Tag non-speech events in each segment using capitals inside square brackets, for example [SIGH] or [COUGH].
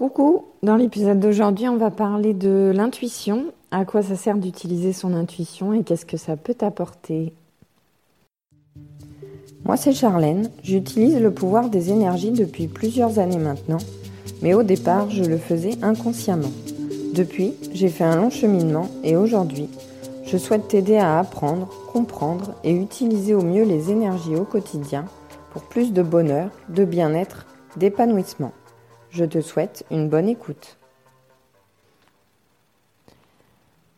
Coucou, dans l'épisode d'aujourd'hui, on va parler de l'intuition, à quoi ça sert d'utiliser son intuition et qu'est-ce que ça peut t'apporter? Moi, c'est Charlène, j'utilise le pouvoir des énergies depuis plusieurs années maintenant, mais au départ, je le faisais inconsciemment. Depuis, j'ai fait un long cheminement et aujourd'hui, je souhaite t'aider à apprendre, comprendre et utiliser au mieux les énergies au quotidien pour plus de bonheur, de bien-être, d'épanouissement. Je te souhaite une bonne écoute.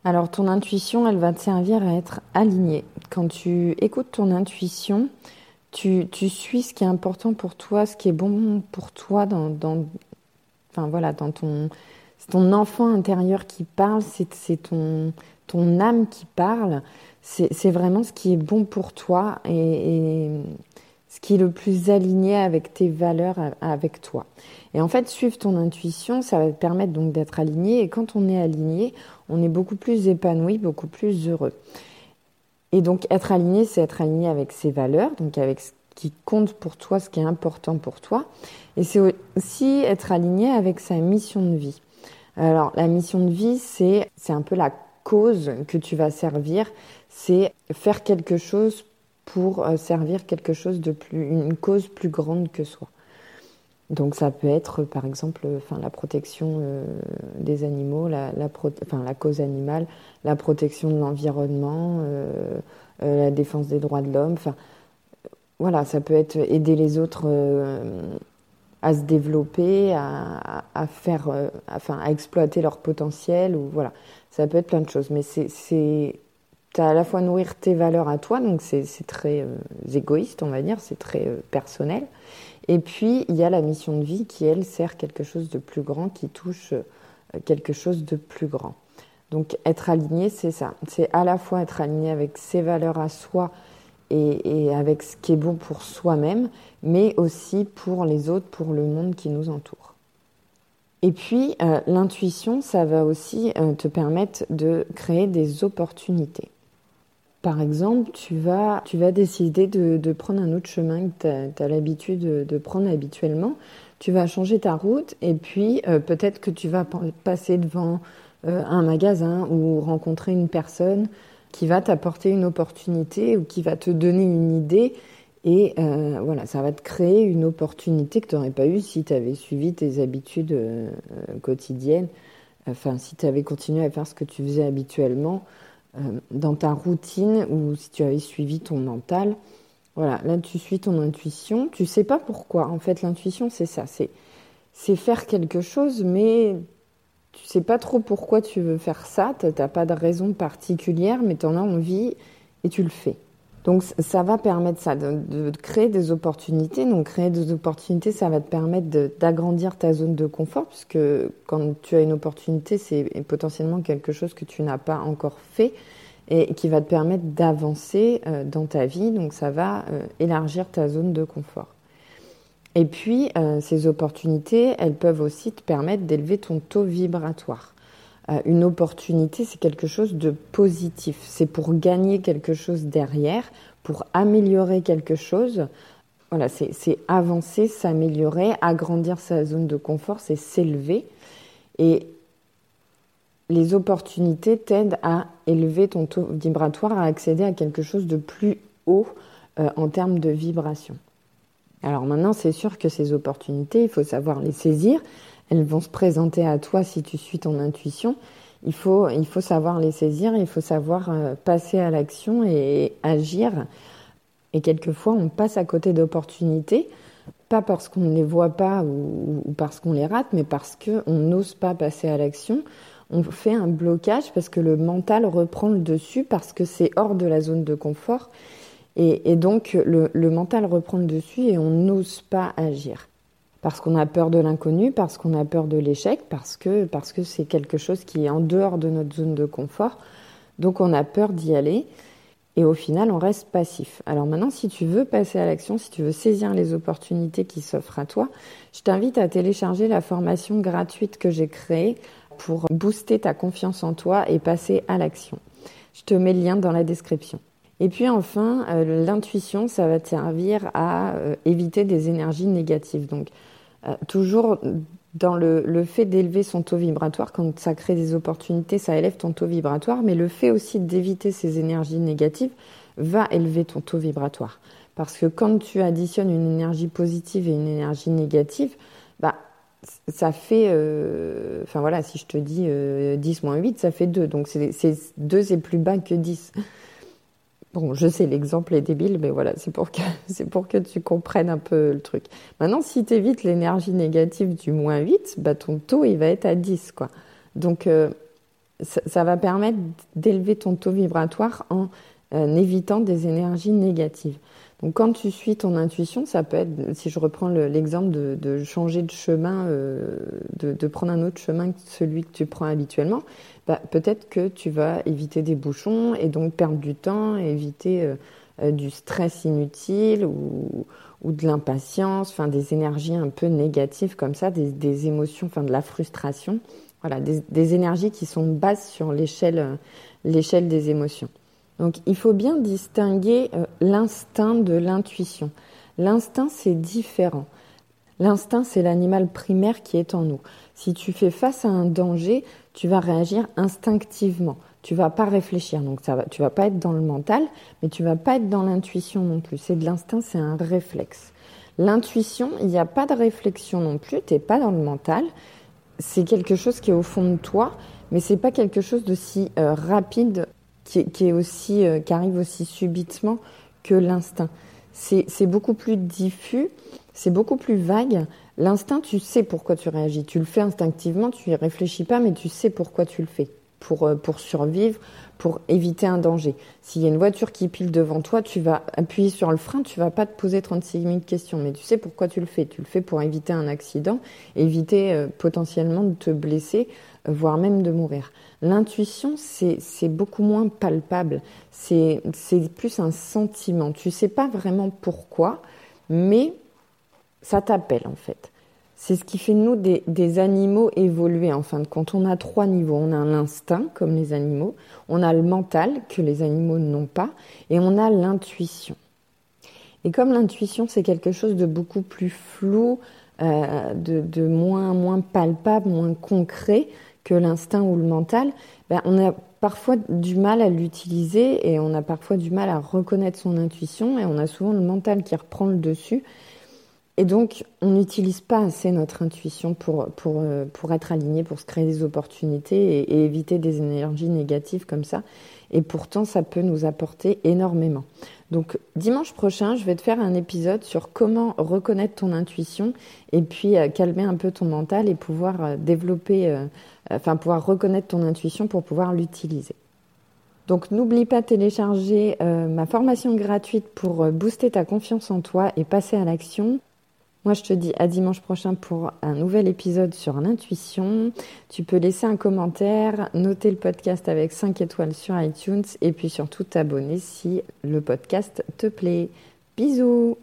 Alors ton intuition, elle va te servir à être alignée. Quand tu écoutes ton intuition, tu, suis ce qui est important pour toi, ce qui est bon pour toi dans, voilà, dans ton, ton enfant intérieur qui parle, c'est ton, ton âme qui parle. C'est vraiment ce qui est bon pour toi et ce qui est le plus aligné avec tes valeurs, avec toi. Et en fait, suivre ton intuition, ça va te permettre donc d'être aligné. Et quand on est aligné, on est beaucoup plus épanoui, beaucoup plus heureux. Et donc, être aligné, c'est être aligné avec ses valeurs, donc avec ce qui compte pour toi, ce qui est important pour toi. Et c'est aussi être aligné avec sa mission de vie. Alors, la mission de vie, c'est, un peu la cause que tu vas servir. C'est faire quelque chose pour euh, servir quelque chose de plus, une cause plus grande que soi. Donc ça peut être par exemple enfin, la protection euh, des animaux, la, enfin, la cause animale, la protection de l'environnement, euh, la défense des droits de l'homme. Enfin, voilà, ça peut être aider les autres à se développer, à, à faire, enfin, à exploiter leur potentiel, ou voilà, ça peut être plein de choses. Mais c'est tu as à la fois nourrir tes valeurs à toi, donc c'est très euh, égoïste, on va dire, c'est très euh, personnel. Et puis, il y a la mission de vie qui, elle, sert quelque chose de plus grand, qui touche euh, quelque chose de plus grand. Donc, être aligné, c'est ça. C'est à la fois être aligné avec ses valeurs à soi et, et avec ce qui est bon pour soi-même, mais aussi pour les autres, pour le monde qui nous entoure. Et puis, l'intuition, ça va aussi te permettre de créer des opportunités. Par exemple, tu vas, tu vas décider de, prendre un autre chemin que tu as, l'habitude de, prendre habituellement. Tu vas changer ta route et puis euh, peut-être que tu vas passer devant euh, un magasin ou rencontrer une personne qui va t'apporter une opportunité ou qui va te donner une idée. Et euh, voilà, ça va te créer une opportunité que tu n'aurais pas eue si tu avais suivi tes habitudes quotidiennes. Enfin, si tu avais continué à faire ce que tu faisais habituellement. Euh, dans ta routine ou si tu avais suivi ton mental. Voilà, là tu suis ton intuition. Tu sais pas pourquoi. En fait, l'intuition c'est ça, c'est c'est faire quelque chose, mais tu sais pas trop pourquoi tu veux faire ça. Tu n'as pas de raison particulière, mais tu en as envie et tu le fais. Donc ça va permettre ça, de, créer des opportunités. Donc créer des opportunités, ça va te permettre d'agrandir ta zone de confort, puisque quand tu as une opportunité, c'est potentiellement quelque chose que tu n'as pas encore fait et qui va te permettre d'avancer euh, dans ta vie. Donc ça va euh, élargir ta zone de confort. Et puis, euh, ces opportunités, elles peuvent aussi te permettre d'élever ton taux vibratoire. Une opportunité, c'est quelque chose de positif. C'est pour gagner quelque chose derrière, pour améliorer quelque chose. Voilà, c'est avancer, s'améliorer, agrandir sa zone de confort, c'est s'élever. Et les opportunités t'aident à élever ton taux vibratoire, à accéder à quelque chose de plus haut euh, en termes de vibration. Alors maintenant, c'est sûr que ces opportunités, il faut savoir les saisir, elles vont se présenter à toi si tu suis ton intuition. Il faut, il faut savoir les saisir, il faut savoir euh, passer à l'action et agir. Et quelquefois, on passe à côté d'opportunités, pas parce qu'on ne les voit pas ou, parce qu'on les rate, mais parce qu'on n'ose pas passer à l'action. On fait un blocage parce que le mental reprend le dessus, parce que c'est hors de la zone de confort. Et, donc, le, le mental reprend le dessus et on n'ose pas agir parce qu'on a peur de l'inconnu, parce qu'on a peur de l'échec, parce que c'est quelque chose qui est en dehors de notre zone de confort. Donc on a peur d'y aller et au final on reste passif. Alors maintenant si tu veux passer à l'action, si tu veux saisir les opportunités qui s'offrent à toi, je t'invite à télécharger la formation gratuite que j'ai créée pour booster ta confiance en toi et passer à l'action. Je te mets le lien dans la description. Et puis enfin, euh, l'intuition, ça va te servir à euh, éviter des énergies négatives. Toujours dans le, fait d'élever son taux vibratoire, quand ça crée des opportunités, ça élève ton taux vibratoire, mais le fait aussi d'éviter ces énergies négatives va élever ton taux vibratoire. Parce que quand tu additionnes une énergie positive et une énergie négative, bah, ça fait, euh, enfin voilà, si je te dis 10 euh, moins 8, ça fait 2. Donc c'est 2 est plus bas que 10. Bon, je sais, l'exemple est débile, mais voilà, c'est pour que [LAUGHS] tu comprennes un peu le truc. Maintenant, si tu évites l'énergie négative du moins 8, bah, ton taux, il va être à 10, quoi. Donc, euh, ça, va permettre d'élever ton taux vibratoire en évitant des énergies négatives. Donc quand tu suis ton intuition, ça peut être, si je reprends l'exemple de, changer de chemin, euh, de, prendre un autre chemin que celui que tu prends habituellement, bah, peut-être que tu vas éviter des bouchons et donc perdre du temps, éviter euh, euh, du stress inutile ou, de l'impatience, enfin des énergies un peu négatives comme ça, des, émotions, enfin de la frustration. Voilà, des, des énergies qui sont basses sur l'échelle des émotions. Donc il faut bien distinguer euh, l'instinct de l'intuition. L'instinct, c'est différent. L'instinct, c'est l'animal primaire qui est en nous. Si tu fais face à un danger, tu vas réagir instinctivement. Tu vas pas réfléchir. Donc ça va, tu vas pas être dans le mental, mais tu vas pas être dans l'intuition non plus. C'est de l'instinct, c'est un réflexe. L'intuition, il n'y a pas de réflexion non plus. Tu n'es pas dans le mental. C'est quelque chose qui est au fond de toi, mais c'est pas quelque chose de si euh, rapide qui, est aussi, euh, qui arrive aussi subitement que l'instinct. C'est beaucoup plus diffus, c'est beaucoup plus vague. L'instinct, tu sais pourquoi tu réagis. Tu le fais instinctivement, tu y réfléchis pas, mais tu sais pourquoi tu le fais. Pour, euh, pour survivre, pour éviter un danger. S'il y a une voiture qui pile devant toi, tu vas appuyer sur le frein, tu vas pas te poser 36 000 questions, mais tu sais pourquoi tu le fais. Tu le fais pour éviter un accident, éviter euh, potentiellement de te blesser, voire même de mourir. L'intuition, c'est beaucoup moins palpable. C'est plus un sentiment. Tu sais pas vraiment pourquoi, mais ça t'appelle en fait. C'est ce qui fait de nous des, animaux évolués en fin de compte. On a trois niveaux. On a l'instinct, comme les animaux. On a le mental, que les animaux n'ont pas. Et on a l'intuition. Et comme l'intuition, c'est quelque chose de beaucoup plus flou, euh, de, moins, moins palpable, moins concret, que l'instinct ou le mental, ben, on a parfois du mal à l'utiliser et on a parfois du mal à reconnaître son intuition et on a souvent le mental qui reprend le dessus. Et donc, on n'utilise pas assez notre intuition pour, pour, euh, pour être aligné, pour se créer des opportunités et, et, éviter des énergies négatives comme ça. Et pourtant, ça peut nous apporter énormément. Donc, dimanche prochain, je vais te faire un épisode sur comment reconnaître ton intuition et puis euh, calmer un peu ton mental et pouvoir euh, développer enfin pouvoir reconnaître ton intuition pour pouvoir l'utiliser. Donc n'oublie pas de télécharger euh, ma formation gratuite pour euh, booster ta confiance en toi et passer à l'action. Moi, je te dis à dimanche prochain pour un nouvel épisode sur l'intuition. Tu peux laisser un commentaire, noter le podcast avec 5 étoiles sur iTunes et puis surtout t'abonner si le podcast te plaît. Bisous